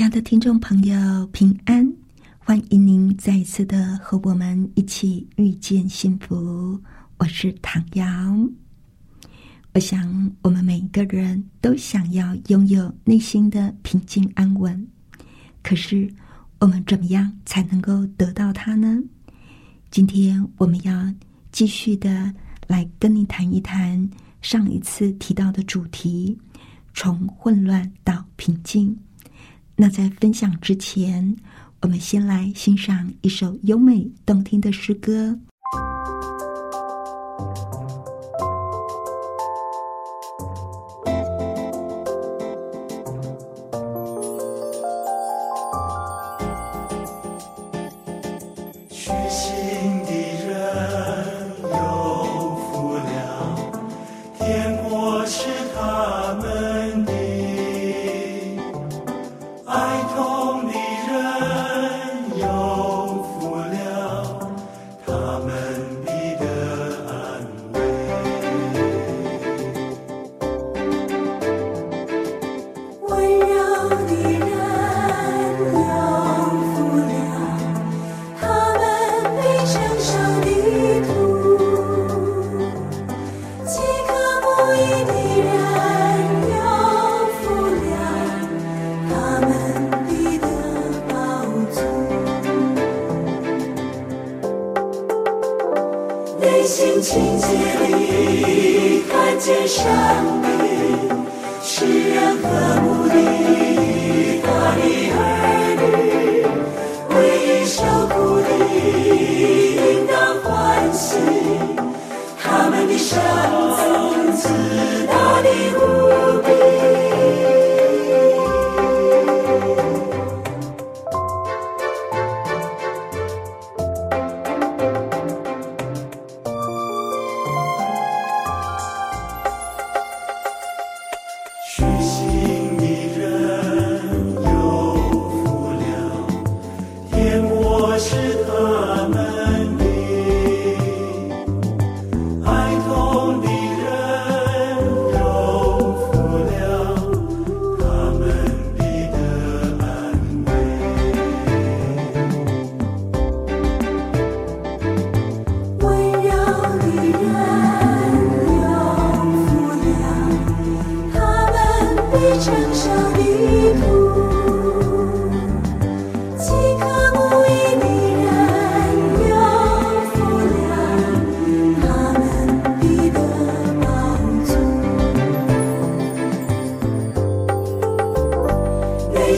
亲爱的听众朋友，平安！欢迎您再一次的和我们一起遇见幸福。我是唐瑶。我想，我们每一个人都想要拥有内心的平静安稳。可是，我们怎么样才能够得到它呢？今天我们要继续的来跟你谈一谈上一次提到的主题：从混乱到平静。那在分享之前，我们先来欣赏一首优美动听的诗歌。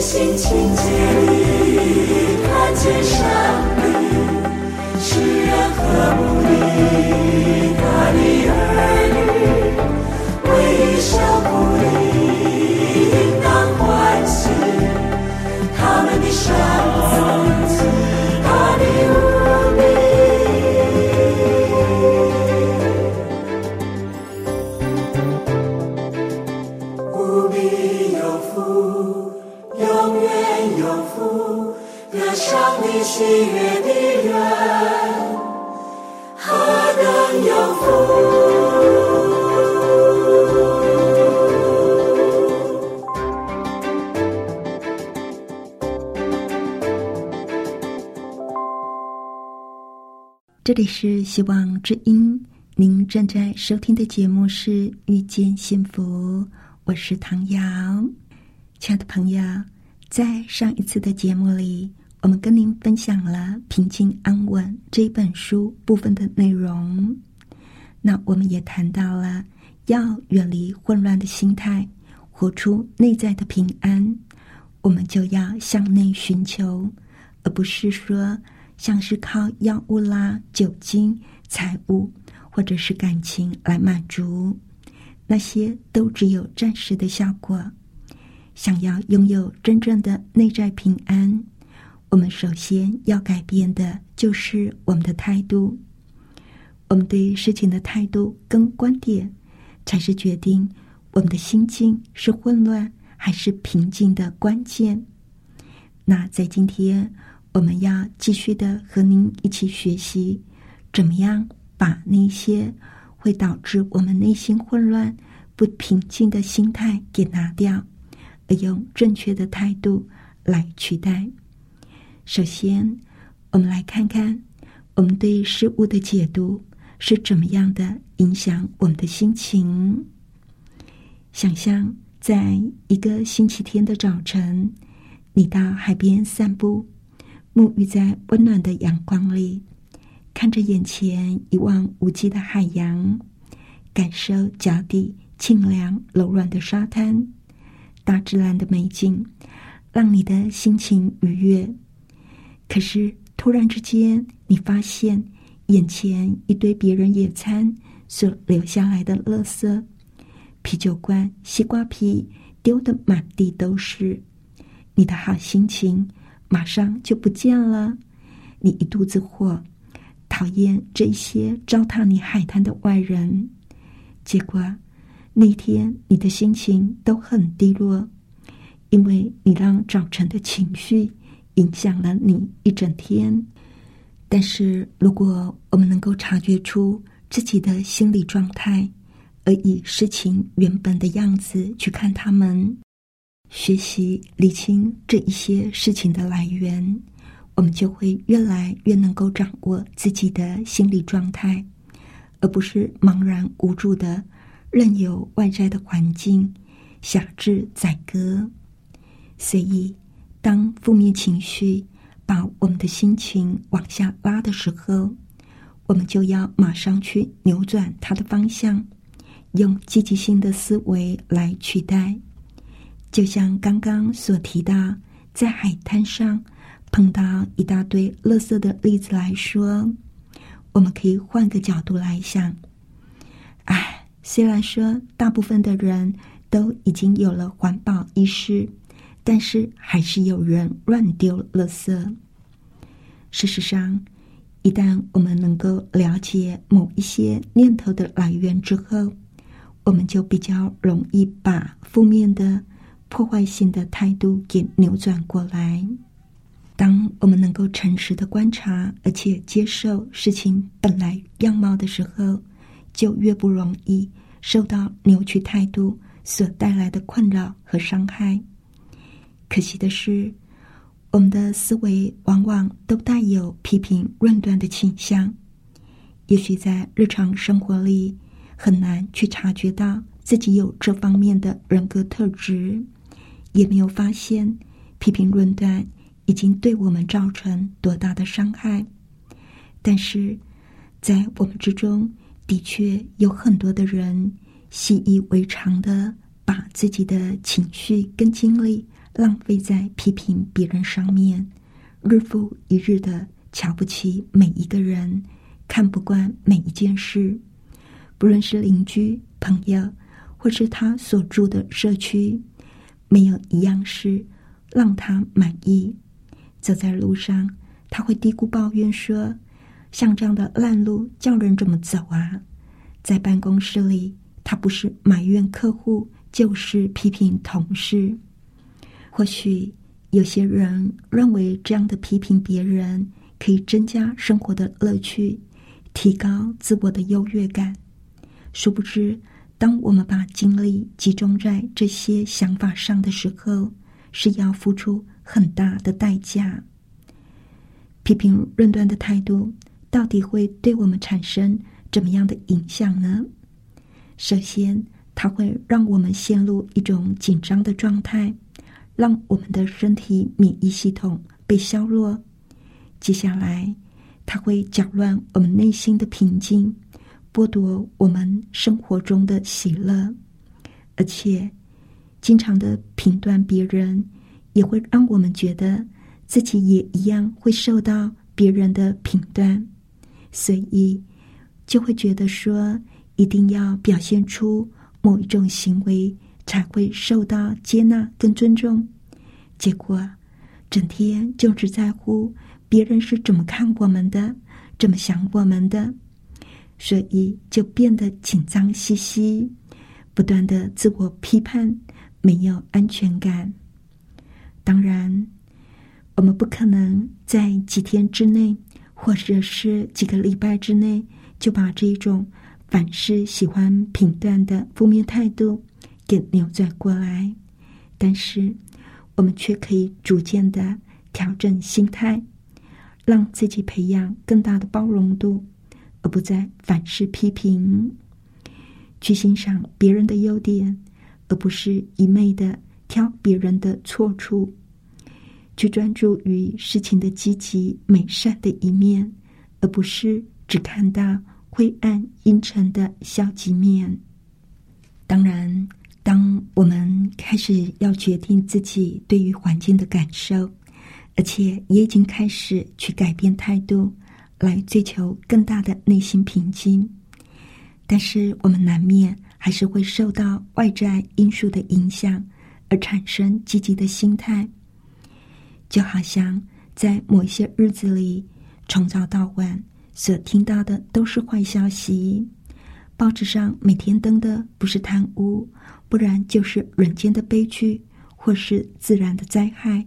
心情竭力看见上帝，世人和睦你，他的儿女，唯一受苦。这里是希望之音，您正在收听的节目是《遇见幸福》，我是唐瑶。亲爱的朋友，在上一次的节目里，我们跟您分享了《平静安稳》这一本书部分的内容。那我们也谈到了要远离混乱的心态，活出内在的平安。我们就要向内寻求，而不是说。像是靠药物啦、酒精、财物或者是感情来满足，那些都只有暂时的效果。想要拥有真正的内在平安，我们首先要改变的就是我们的态度。我们对事情的态度跟观点，才是决定我们的心境是混乱还是平静的关键。那在今天，我们要继续的和您一起学习，怎么样把那些会导致我们内心混乱。不平静的心态给拿掉，而用正确的态度来取代。首先，我们来看看我们对事物的解读是怎么样的影响我们的心情。想象在一个星期天的早晨，你到海边散步，沐浴在温暖的阳光里，看着眼前一望无际的海洋，感受脚底。清凉柔软的沙滩，大自然的美景，让你的心情愉悦。可是突然之间，你发现眼前一堆别人野餐所留下来的垃圾，啤酒罐、西瓜皮丢的满地都是，你的好心情马上就不见了。你一肚子火，讨厌这些糟蹋你海滩的外人，结果。那天你的心情都很低落，因为你让早晨的情绪影响了你一整天。但是，如果我们能够察觉出自己的心理状态，而以事情原本的样子去看他们，学习理清这一些事情的来源，我们就会越来越能够掌握自己的心理状态，而不是茫然无助的。任由外在的环境辖制宰割，所以当负面情绪把我们的心情往下拉的时候，我们就要马上去扭转它的方向，用积极性的思维来取代。就像刚刚所提到，在海滩上碰到一大堆垃圾的例子来说，我们可以换个角度来想，哎。虽然说大部分的人都已经有了环保意识，但是还是有人乱丢垃圾。事实上，一旦我们能够了解某一些念头的来源之后，我们就比较容易把负面的、破坏性的态度给扭转过来。当我们能够诚实的观察，而且接受事情本来样貌的时候，就越不容易受到扭曲态度所带来的困扰和伤害。可惜的是，我们的思维往往都带有批评、论断的倾向。也许在日常生活里很难去察觉到自己有这方面的人格特质，也没有发现批评论断已经对我们造成多大的伤害。但是在我们之中，的确有很多的人习以为常的把自己的情绪跟精力浪费在批评别人上面，日复一日的瞧不起每一个人，看不惯每一件事，不论是邻居、朋友，或是他所住的社区，没有一样事让他满意。走在路上，他会嘀咕抱怨说。像这样的烂路，叫人怎么走啊？在办公室里，他不是埋怨客户，就是批评同事。或许有些人认为这样的批评别人可以增加生活的乐趣，提高自我的优越感。殊不知，当我们把精力集中在这些想法上的时候，是要付出很大的代价。批评论断的态度。到底会对我们产生怎么样的影响呢？首先，它会让我们陷入一种紧张的状态，让我们的身体免疫系统被削弱。接下来，它会搅乱我们内心的平静，剥夺我们生活中的喜乐，而且，经常的评断别人，也会让我们觉得自己也一样会受到别人的评断。所以，就会觉得说，一定要表现出某一种行为，才会受到接纳跟尊重。结果，整天就只在乎别人是怎么看我们的，怎么想我们的，所以就变得紧张兮兮，不断的自我批判，没有安全感。当然，我们不可能在几天之内，或者是几个礼拜之内，就把这种凡事喜欢评断的负面态度给扭转过来。但是，我们却可以逐渐的调整心态，让自己培养更大的包容度，而不再反噬批评，去欣赏别人的优点，而不是一昧的。挑别人的错处，去专注于事情的积极美善的一面，而不是只看到灰暗阴沉的消极面。当然，当我们开始要决定自己对于环境的感受，而且也已经开始去改变态度，来追求更大的内心平静，但是我们难免还是会受到外在因素的影响。而产生积极的心态，就好像在某些日子里，从早到晚所听到的都是坏消息。报纸上每天登的不是贪污，不然就是人间的悲剧，或是自然的灾害。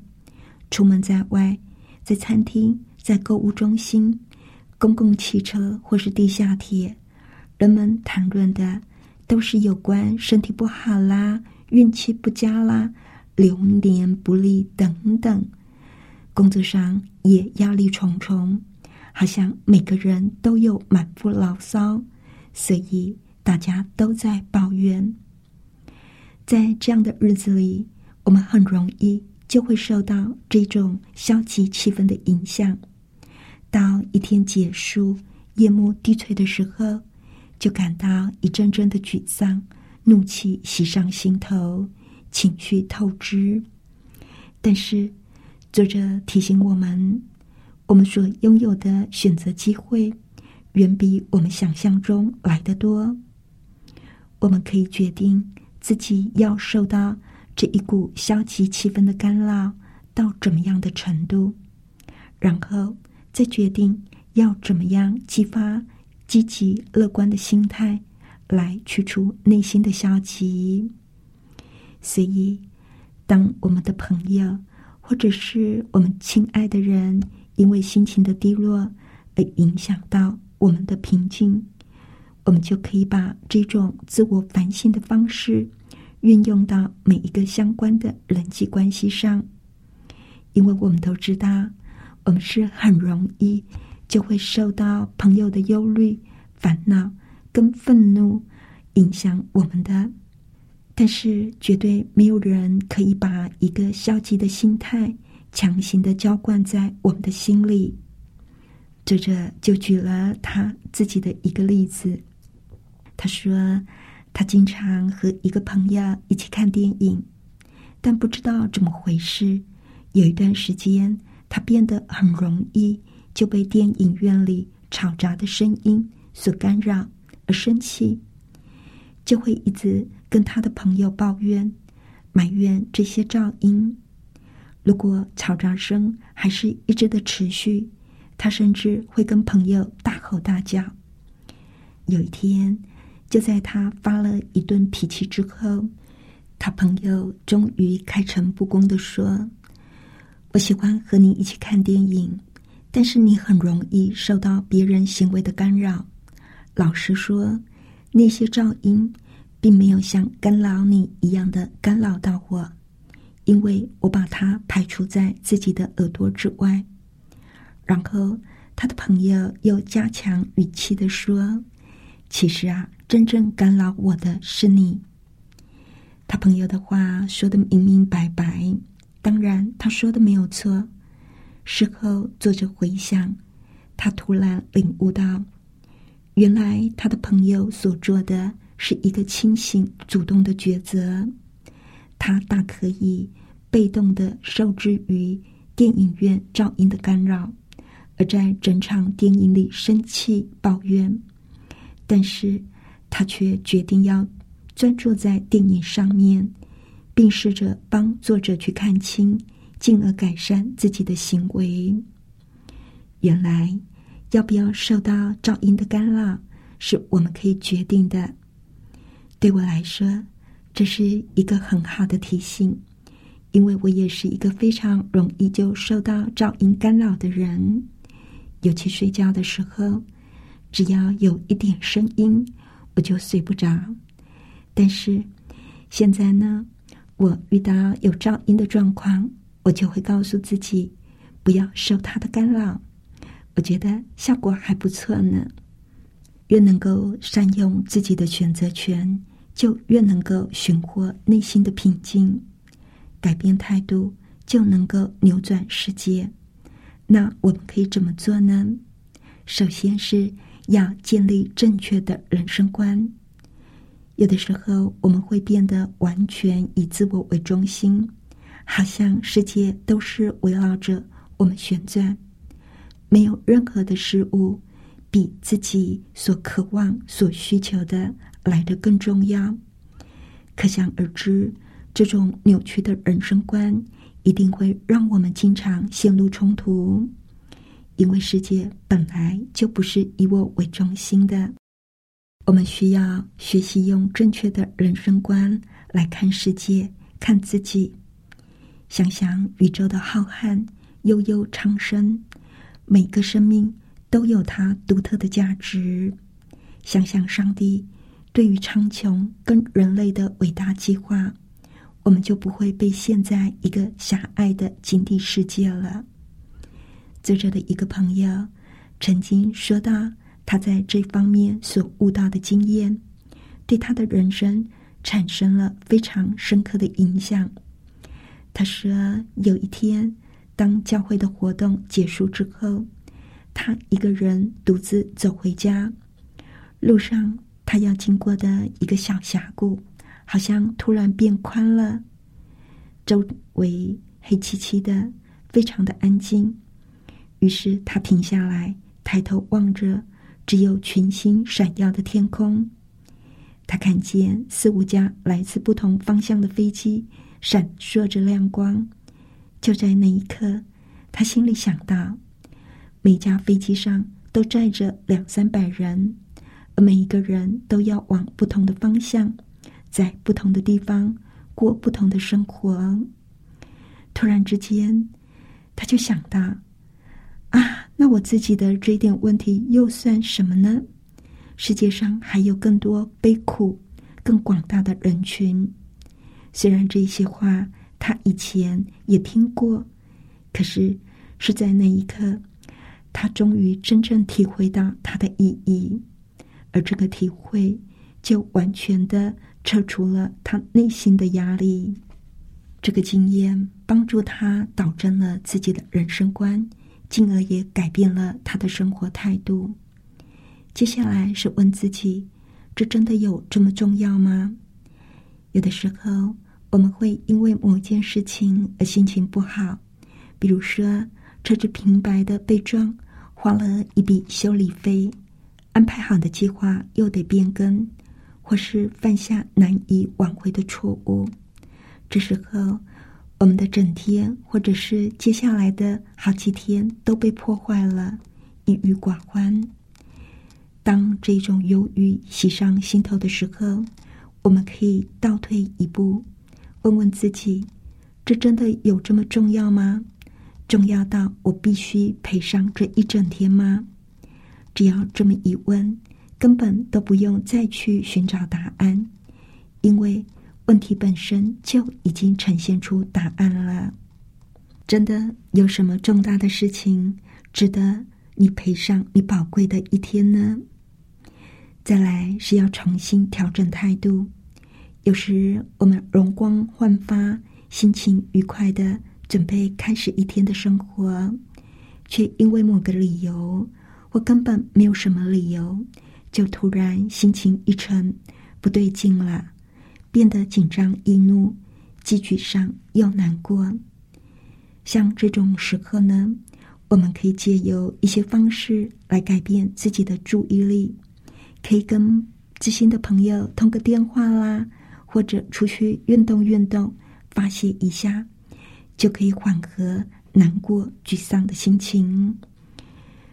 出门在外，在餐厅、在购物中心、公共汽车或是地下铁，人们谈论的都是有关身体不好啦。运气不佳啦，流年不利等等，工作上也压力重重，好像每个人都有满腹牢骚，所以大家都在抱怨。在这样的日子里，我们很容易就会受到这种消极气氛的影响。到一天结束、夜幕低垂的时候，就感到一阵阵的沮丧。怒气袭上心头，情绪透支。但是，作者提醒我们，我们所拥有的选择机会，远比我们想象中来得多。我们可以决定自己要受到这一股消极气氛的干扰到怎么样的程度，然后再决定要怎么样激发积极乐观的心态。来去除内心的消极，所以，当我们的朋友或者是我们亲爱的人因为心情的低落而影响到我们的平静，我们就可以把这种自我反省的方式运用到每一个相关的人际关系上，因为我们都知道，我们是很容易就会受到朋友的忧虑、烦恼。跟愤怒影响我们的，但是绝对没有人可以把一个消极的心态强行的浇灌在我们的心里。作者就举了他自己的一个例子，他说他经常和一个朋友一起看电影，但不知道怎么回事，有一段时间他变得很容易就被电影院里吵杂的声音所干扰。而生气，就会一直跟他的朋友抱怨、埋怨这些噪音。如果吵杂声还是一直的持续，他甚至会跟朋友大吼大叫。有一天，就在他发了一顿脾气之后，他朋友终于开诚布公的说：“我喜欢和你一起看电影，但是你很容易受到别人行为的干扰。”老实说，那些噪音并没有像干扰你一样的干扰到我，因为我把它排除在自己的耳朵之外。然后，他的朋友又加强语气的说：“其实啊，真正干扰我的是你。”他朋友的话说的明明白白，当然他说的没有错。事后，作者回想，他突然领悟到。原来他的朋友所做的是一个清醒、主动的抉择，他大可以被动的受制于电影院噪音的干扰，而在整场电影里生气抱怨，但是他却决定要专注在电影上面，并试着帮作者去看清，进而改善自己的行为。原来，要不要受到噪音的干扰，是我们可以决定的。对我来说，这是一个很好的提醒，因为我也是一个非常容易就受到噪音干扰的人，尤其睡觉的时候，只要有一点声音，我就睡不着。但是现在呢，我遇到有噪音的状况，我就会告诉自己不要受它的干扰。我觉得效果还不错呢。越能够善用自己的选择权，就越能够寻获内心的平静，改变态度，就能够扭转世界。那我们可以怎么做呢？首先是要建立正确的人生观。有的时候，我们会变得完全以自我为中心，好像世界都是围绕着我们旋转，没有任何的事物比自己所渴望、所需求的来得更重要。可想而知，这种扭曲的人生观一定会让我们经常陷入冲突，因为世界本来就不是以我为中心的。我们需要学习用正确的人生观来看世界、看自己。想想宇宙的浩瀚、悠悠苍生，每个生命都有它独特的价值。想想上帝对于苍穹跟人类的伟大计划，我们就不会被陷在一个狭隘的井底世界了。作者的一个朋友曾经说到。他在这方面所悟到的经验，对他的人生产生了非常深刻的影响。他说：“有一天，当教会的活动结束之后，他一个人独自走回家，路上他要经过的一个小峡谷，好像突然变宽了，周围黑漆漆的，非常的安静。于是他停下来，抬头望着。”只有群星闪耀的天空，他看见四五架来自不同方向的飞机闪烁着亮光。就在那一刻，他心里想到：每架飞机上都载着两三百人，而每一个人都要往不同的方向，在不同的地方过不同的生活。突然之间，他就想到。啊，那我自己的这点问题又算什么呢？世界上还有更多悲苦、更广大的人群。虽然这些话他以前也听过，可是是在那一刻，他终于真正体会到它的意义，而这个体会就完全的撤除了他内心的压力。这个经验帮助他导正了自己的人生观。进而也改变了他的生活态度。接下来是问自己：这真的有这么重要吗？有的时候，我们会因为某件事情而心情不好，比如说车子平白的被撞，花了一笔修理费，安排好的计划又得变更，或是犯下难以挽回的错误。这时候。我们的整天，或者是接下来的好几天都被破坏了，抑郁寡欢。当这种忧郁袭上心头的时候，我们可以倒退一步，问问自己：这真的有这么重要吗？重要到我必须赔上这一整天吗？只要这么一问，根本都不用再去寻找答案，因为。问题本身就已经呈现出答案了。真的有什么重大的事情值得你赔上你宝贵的一天呢？再来是要重新调整态度。有时我们容光焕发、心情愉快的准备开始一天的生活，却因为某个理由或根本没有什么理由，就突然心情一沉，不对劲了。变得紧张易怒，既沮丧又难过。像这种时刻呢，我们可以借由一些方式来改变自己的注意力，可以跟知心的朋友通个电话啦，或者出去运动运动，发泄一下，就可以缓和难过、沮丧的心情。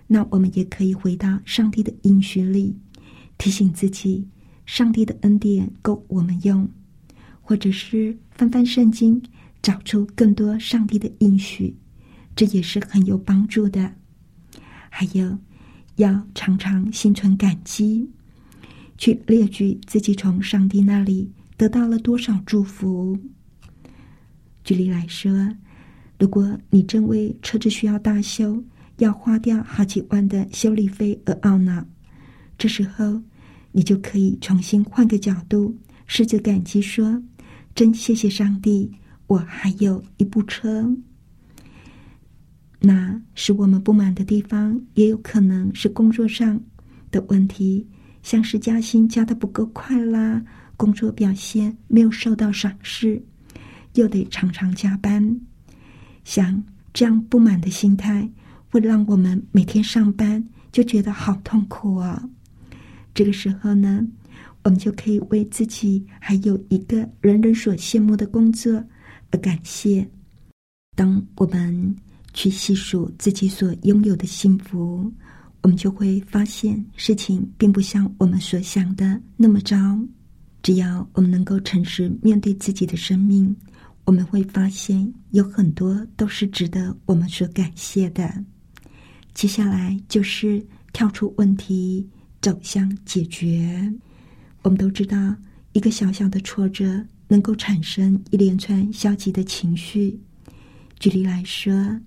那我们也可以回到上帝的应许里，提醒自己，上帝的恩典够我们用，或者是翻翻圣经，找出更多上帝的应许，这也是很有帮助的。还有，要常常心存感激。去列举自己从上帝那里得到了多少祝福。举例来说，如果你正为车子需要大修，要花掉好几万的修理费而懊恼，这时候你就可以重新换个角度，试着感激说：“真谢谢上帝，我还有一部车。”那使我们不满的地方，也有可能是工作上的问题。像是加薪加的不够快啦，工作表现没有受到赏识，又得常常加班，像这样不满的心态，会让我们每天上班就觉得好痛苦啊。这个时候呢，我们就可以为自己还有一个人人所羡慕的工作而感谢。当我们去细数自己所拥有的幸福。我们就会发现，事情并不像我们所想的那么糟。只要我们能够诚实面对自己的生命，我们会发现有很多都是值得我们所感谢的。接下来就是跳出问题，走向解决。我们都知道，一个小小的挫折能够产生一连串消极的情绪。举例来说，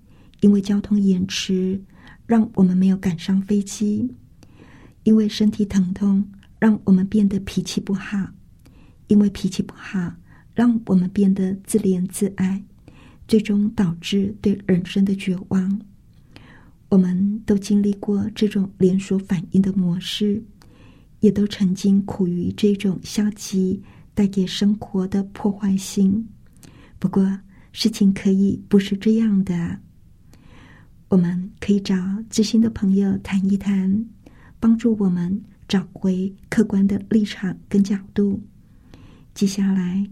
因为交通延迟。让我们没有赶上飞机，因为身体疼痛，让我们变得脾气不好；因为脾气不好，让我们变得自怜自爱，最终导致对人生的绝望。我们都经历过这种连锁反应的模式，也都曾经苦于这种消极带给生活的破坏性。不过，事情可以不是这样的。我们可以找知心的朋友谈一谈，帮助我们找回客观的立场跟角度。接下来，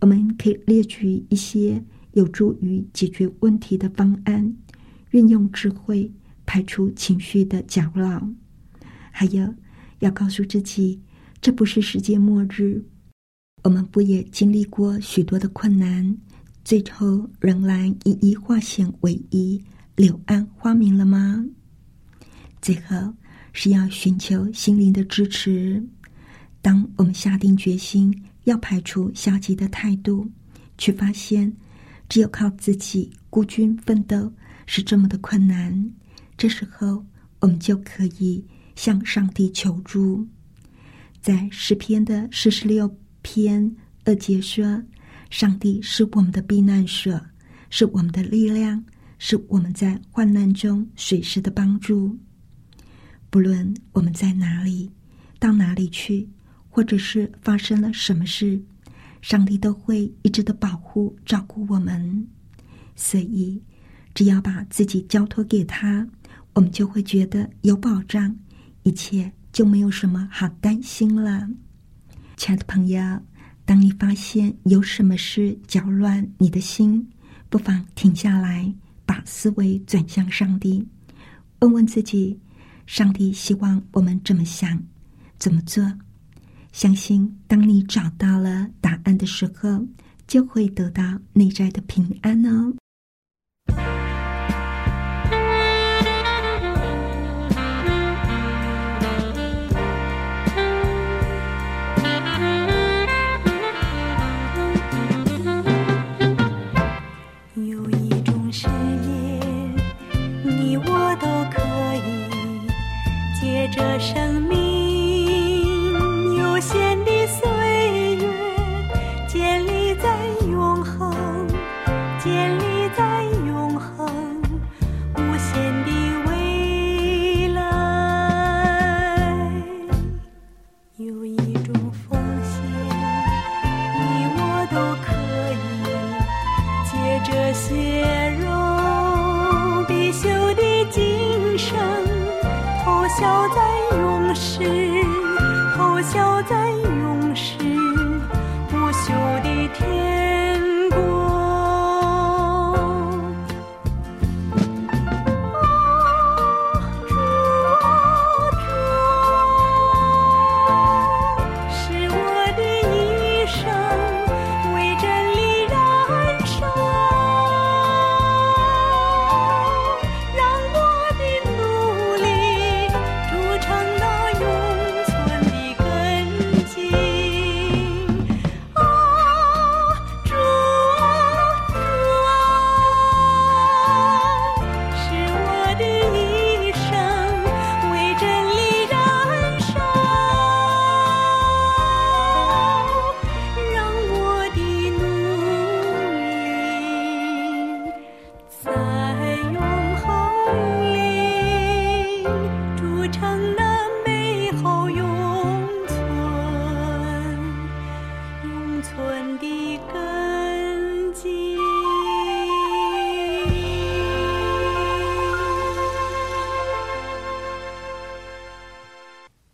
我们可以列举一些有助于解决问题的方案，运用智慧排除情绪的搅扰。还有，要告诉自己，这不是世界末日。我们不也经历过许多的困难，最后仍然一一化险为夷。柳暗花明了吗？最后是要寻求心灵的支持。当我们下定决心要排除消极的态度，却发现只有靠自己孤军奋斗是这么的困难，这时候我们就可以向上帝求助。在诗篇的四十六篇二节说：“上帝是我们的避难所，是我们的力量。”是我们在患难中随时的帮助。不论我们在哪里，到哪里去，或者是发生了什么事，上帝都会一直的保护、照顾我们。所以，只要把自己交托给他，我们就会觉得有保障，一切就没有什么好担心了。亲爱的朋友，当你发现有什么事搅乱你的心，不妨停下来。把思维转向上帝，问问自己：上帝希望我们怎么想、怎么做？相信当你找到了答案的时候，就会得到内在的平安哦。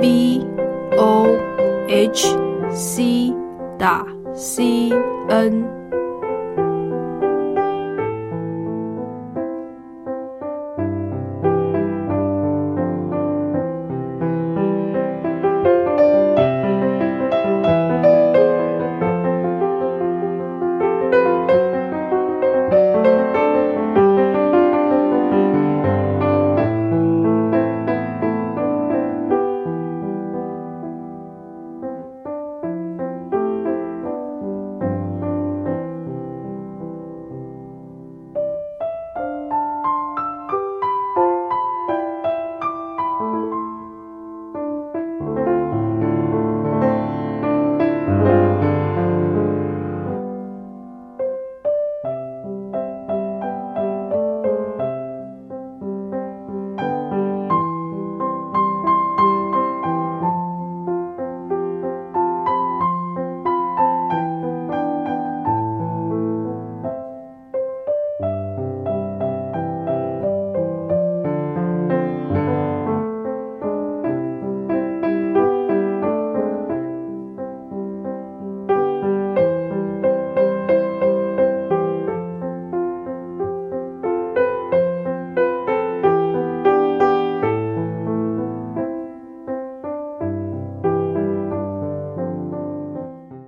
v o h c 打 c n。